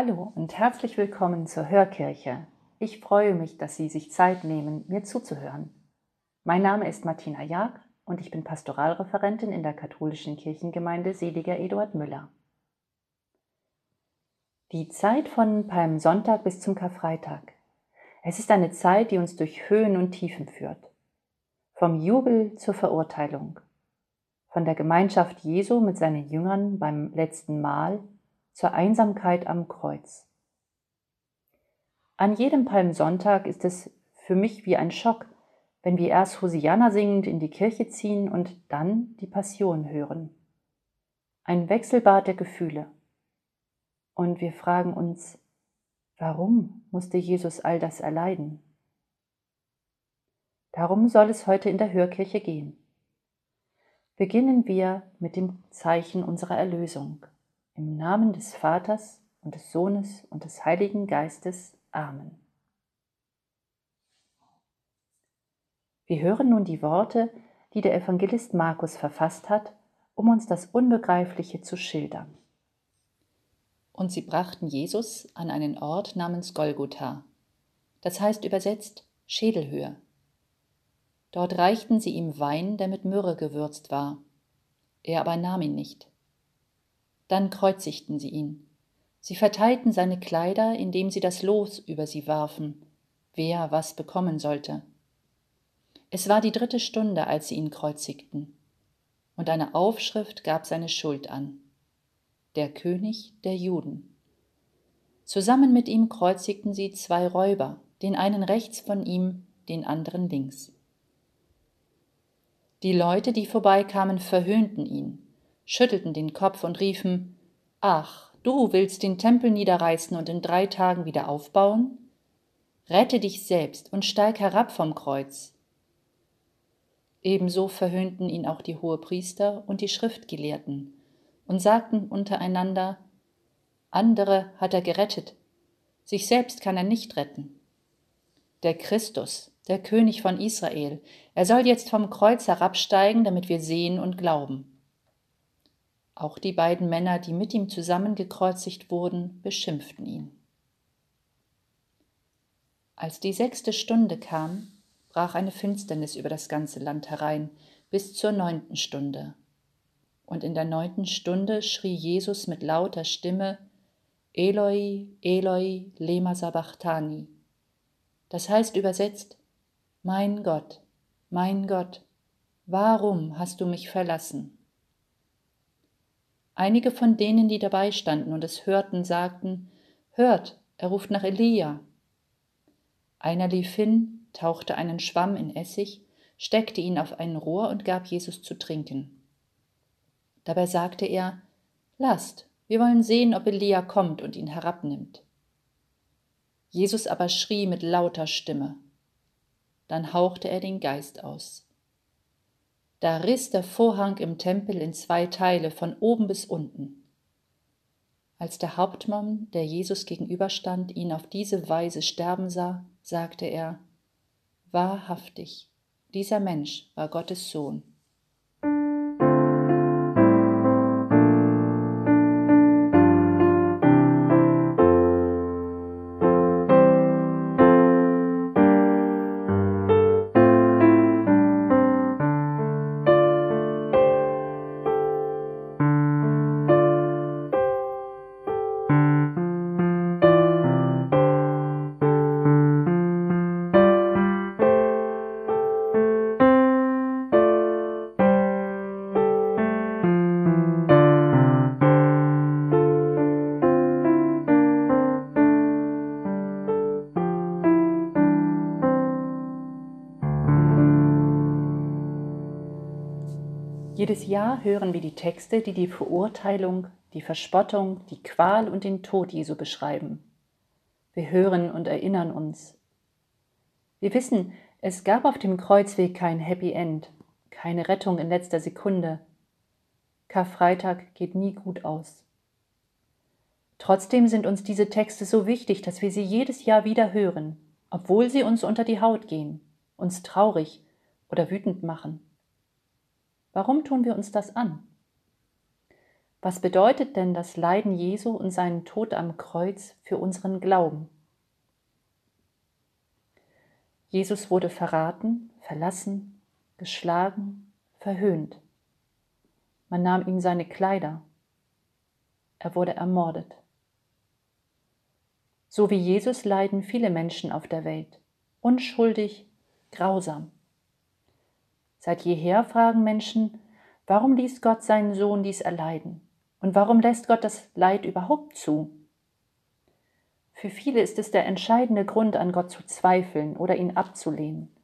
Hallo und herzlich willkommen zur Hörkirche. Ich freue mich, dass Sie sich Zeit nehmen, mir zuzuhören. Mein Name ist Martina Jag und ich bin Pastoralreferentin in der katholischen Kirchengemeinde Seliger Eduard Müller. Die Zeit von Palmsonntag bis zum Karfreitag. Es ist eine Zeit, die uns durch Höhen und Tiefen führt. Vom Jubel zur Verurteilung. Von der Gemeinschaft Jesu mit seinen Jüngern beim letzten Mahl zur Einsamkeit am Kreuz. An jedem Palmsonntag ist es für mich wie ein Schock, wenn wir erst Hosianna singend in die Kirche ziehen und dann die Passion hören. Ein Wechselbad der Gefühle. Und wir fragen uns, warum musste Jesus all das erleiden? Darum soll es heute in der Hörkirche gehen. Beginnen wir mit dem Zeichen unserer Erlösung. Im Namen des Vaters und des Sohnes und des Heiligen Geistes. Amen. Wir hören nun die Worte, die der Evangelist Markus verfasst hat, um uns das Unbegreifliche zu schildern. Und sie brachten Jesus an einen Ort namens Golgotha, das heißt übersetzt Schädelhöhe. Dort reichten sie ihm Wein, der mit Myrrhe gewürzt war. Er aber nahm ihn nicht. Dann kreuzigten sie ihn. Sie verteilten seine Kleider, indem sie das Los über sie warfen, wer was bekommen sollte. Es war die dritte Stunde, als sie ihn kreuzigten, und eine Aufschrift gab seine Schuld an. Der König der Juden. Zusammen mit ihm kreuzigten sie zwei Räuber, den einen rechts von ihm, den anderen links. Die Leute, die vorbeikamen, verhöhnten ihn schüttelten den Kopf und riefen Ach, du willst den Tempel niederreißen und in drei Tagen wieder aufbauen? Rette dich selbst und steig herab vom Kreuz. Ebenso verhöhnten ihn auch die Hohepriester und die Schriftgelehrten und sagten untereinander Andere hat er gerettet, sich selbst kann er nicht retten. Der Christus, der König von Israel, er soll jetzt vom Kreuz herabsteigen, damit wir sehen und glauben. Auch die beiden Männer, die mit ihm zusammengekreuzigt wurden, beschimpften ihn. Als die sechste Stunde kam, brach eine Finsternis über das ganze Land herein, bis zur neunten Stunde. Und in der neunten Stunde schrie Jesus mit lauter Stimme, Eloi, Eloi, lema sabachthani. Das heißt übersetzt, Mein Gott, mein Gott, warum hast du mich verlassen? Einige von denen, die dabei standen und es hörten, sagten, Hört, er ruft nach Elia. Einer lief hin, tauchte einen Schwamm in Essig, steckte ihn auf ein Rohr und gab Jesus zu trinken. Dabei sagte er, Lasst, wir wollen sehen, ob Elia kommt und ihn herabnimmt. Jesus aber schrie mit lauter Stimme. Dann hauchte er den Geist aus. Da riss der Vorhang im Tempel in zwei Teile von oben bis unten. Als der Hauptmann, der Jesus gegenüberstand, ihn auf diese Weise sterben sah, sagte er, Wahrhaftig, dieser Mensch war Gottes Sohn. Jedes Jahr hören wir die Texte, die die Verurteilung, die Verspottung, die Qual und den Tod Jesu beschreiben. Wir hören und erinnern uns. Wir wissen, es gab auf dem Kreuzweg kein Happy End, keine Rettung in letzter Sekunde. Karfreitag geht nie gut aus. Trotzdem sind uns diese Texte so wichtig, dass wir sie jedes Jahr wieder hören, obwohl sie uns unter die Haut gehen, uns traurig oder wütend machen. Warum tun wir uns das an? Was bedeutet denn das Leiden Jesu und seinen Tod am Kreuz für unseren Glauben? Jesus wurde verraten, verlassen, geschlagen, verhöhnt. Man nahm ihm seine Kleider. Er wurde ermordet. So wie Jesus leiden viele Menschen auf der Welt, unschuldig, grausam. Seit jeher fragen Menschen, warum ließ Gott seinen Sohn dies erleiden? Und warum lässt Gott das Leid überhaupt zu? Für viele ist es der entscheidende Grund, an Gott zu zweifeln oder ihn abzulehnen.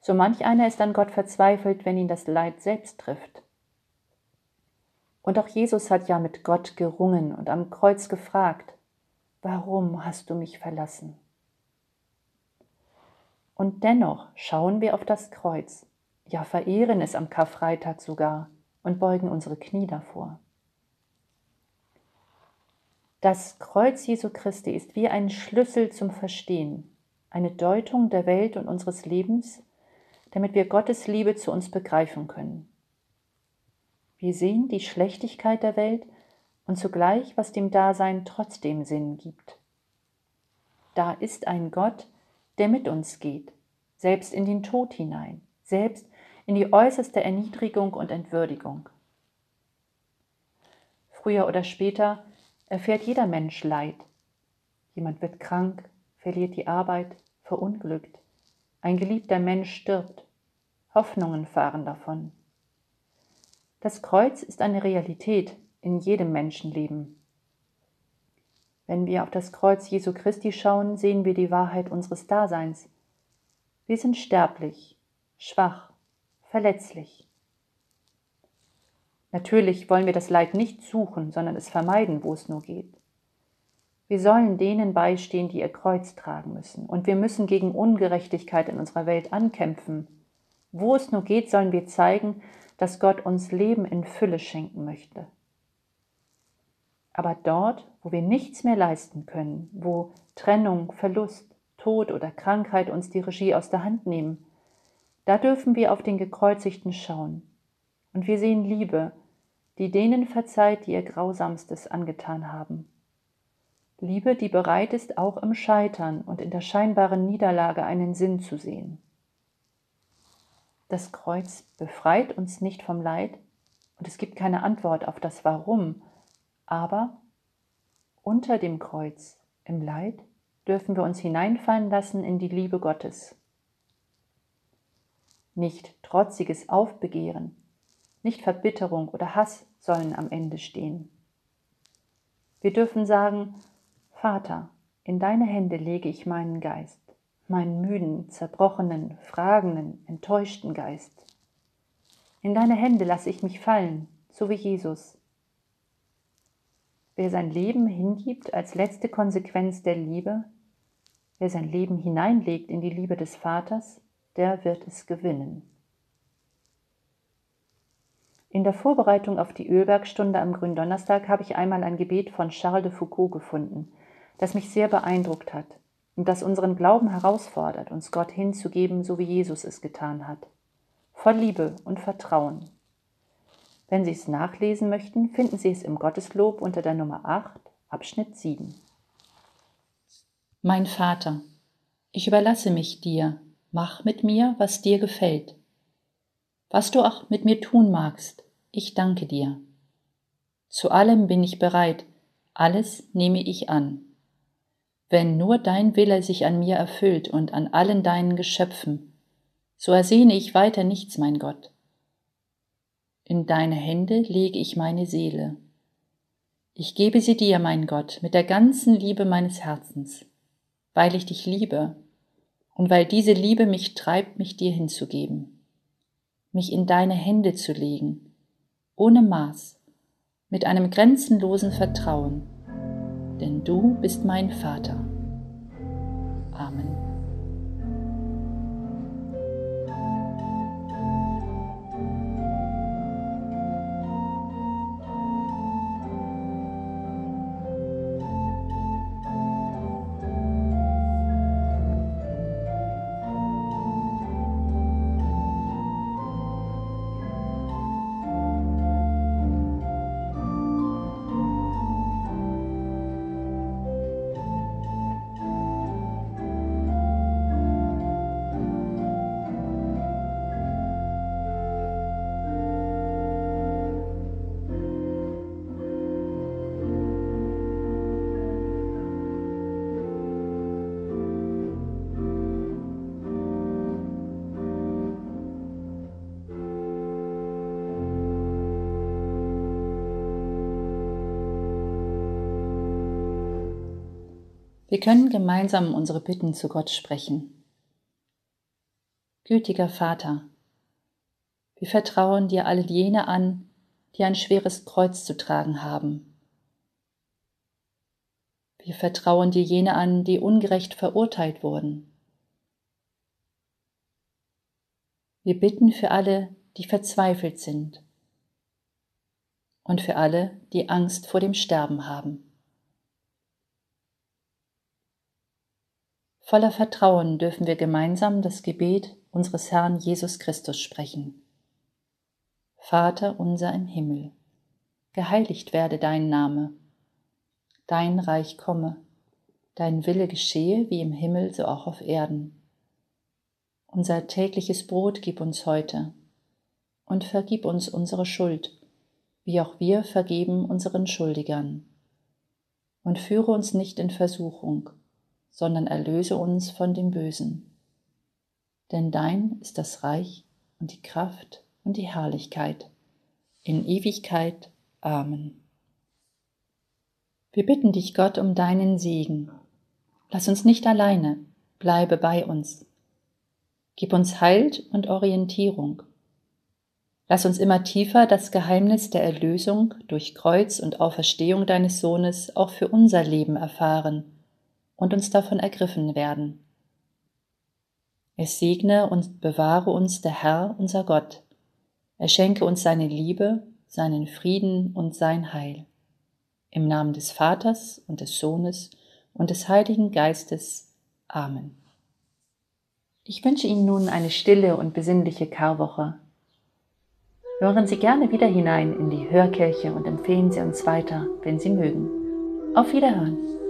So manch einer ist an Gott verzweifelt, wenn ihn das Leid selbst trifft. Und auch Jesus hat ja mit Gott gerungen und am Kreuz gefragt, warum hast du mich verlassen? Und dennoch schauen wir auf das Kreuz, ja verehren es am Karfreitag sogar und beugen unsere Knie davor. Das Kreuz Jesu Christi ist wie ein Schlüssel zum Verstehen, eine Deutung der Welt und unseres Lebens, damit wir Gottes Liebe zu uns begreifen können. Wir sehen die Schlechtigkeit der Welt und zugleich, was dem Dasein trotzdem Sinn gibt. Da ist ein Gott, der mit uns geht, selbst in den Tod hinein, selbst in die äußerste Erniedrigung und Entwürdigung. Früher oder später erfährt jeder Mensch Leid. Jemand wird krank, verliert die Arbeit, verunglückt. Ein geliebter Mensch stirbt. Hoffnungen fahren davon. Das Kreuz ist eine Realität in jedem Menschenleben. Wenn wir auf das Kreuz Jesu Christi schauen, sehen wir die Wahrheit unseres Daseins. Wir sind sterblich, schwach, verletzlich. Natürlich wollen wir das Leid nicht suchen, sondern es vermeiden, wo es nur geht. Wir sollen denen beistehen, die ihr Kreuz tragen müssen, und wir müssen gegen Ungerechtigkeit in unserer Welt ankämpfen. Wo es nur geht, sollen wir zeigen, dass Gott uns Leben in Fülle schenken möchte. Aber dort, wo wir nichts mehr leisten können, wo Trennung, Verlust, Tod oder Krankheit uns die Regie aus der Hand nehmen, da dürfen wir auf den Gekreuzigten schauen. Und wir sehen Liebe, die denen verzeiht, die ihr Grausamstes angetan haben. Liebe, die bereit ist, auch im Scheitern und in der scheinbaren Niederlage einen Sinn zu sehen. Das Kreuz befreit uns nicht vom Leid und es gibt keine Antwort auf das Warum, aber unter dem Kreuz, im Leid, dürfen wir uns hineinfallen lassen in die Liebe Gottes. Nicht trotziges Aufbegehren, nicht Verbitterung oder Hass sollen am Ende stehen. Wir dürfen sagen, Vater, in deine Hände lege ich meinen Geist, meinen müden, zerbrochenen, fragenden, enttäuschten Geist. In deine Hände lasse ich mich fallen, so wie Jesus. Wer sein Leben hingibt als letzte Konsequenz der Liebe, wer sein Leben hineinlegt in die Liebe des Vaters, der wird es gewinnen. In der Vorbereitung auf die Ölbergstunde am Gründonnerstag habe ich einmal ein Gebet von Charles de Foucault gefunden, das mich sehr beeindruckt hat und das unseren Glauben herausfordert, uns Gott hinzugeben, so wie Jesus es getan hat. Voll Liebe und Vertrauen. Wenn Sie es nachlesen möchten, finden Sie es im Gotteslob unter der Nummer 8, Abschnitt 7. Mein Vater, ich überlasse mich dir, mach mit mir, was dir gefällt. Was du auch mit mir tun magst, ich danke dir. Zu allem bin ich bereit, alles nehme ich an. Wenn nur dein Wille sich an mir erfüllt und an allen deinen Geschöpfen, so ersehne ich weiter nichts, mein Gott. In deine Hände lege ich meine Seele. Ich gebe sie dir, mein Gott, mit der ganzen Liebe meines Herzens, weil ich dich liebe und weil diese Liebe mich treibt, mich dir hinzugeben mich in deine Hände zu legen, ohne Maß, mit einem grenzenlosen Vertrauen, denn du bist mein Vater. Amen. Wir können gemeinsam unsere Bitten zu Gott sprechen. Gütiger Vater, wir vertrauen dir alle jene an, die ein schweres Kreuz zu tragen haben. Wir vertrauen dir jene an, die ungerecht verurteilt wurden. Wir bitten für alle, die verzweifelt sind und für alle, die Angst vor dem Sterben haben. Voller Vertrauen dürfen wir gemeinsam das Gebet unseres Herrn Jesus Christus sprechen. Vater unser im Himmel, geheiligt werde dein Name, dein Reich komme, dein Wille geschehe wie im Himmel so auch auf Erden. Unser tägliches Brot gib uns heute und vergib uns unsere Schuld, wie auch wir vergeben unseren Schuldigern. Und führe uns nicht in Versuchung, sondern erlöse uns von dem Bösen. Denn dein ist das Reich und die Kraft und die Herrlichkeit in Ewigkeit. Amen. Wir bitten dich, Gott, um deinen Segen. Lass uns nicht alleine, bleibe bei uns. Gib uns Halt und Orientierung. Lass uns immer tiefer das Geheimnis der Erlösung durch Kreuz und Auferstehung deines Sohnes auch für unser Leben erfahren und uns davon ergriffen werden. Es segne und bewahre uns der Herr, unser Gott. Er schenke uns seine Liebe, seinen Frieden und sein Heil. Im Namen des Vaters und des Sohnes und des Heiligen Geistes. Amen. Ich wünsche Ihnen nun eine stille und besinnliche Karwoche. Hören Sie gerne wieder hinein in die Hörkirche und empfehlen Sie uns weiter, wenn Sie mögen. Auf Wiederhören!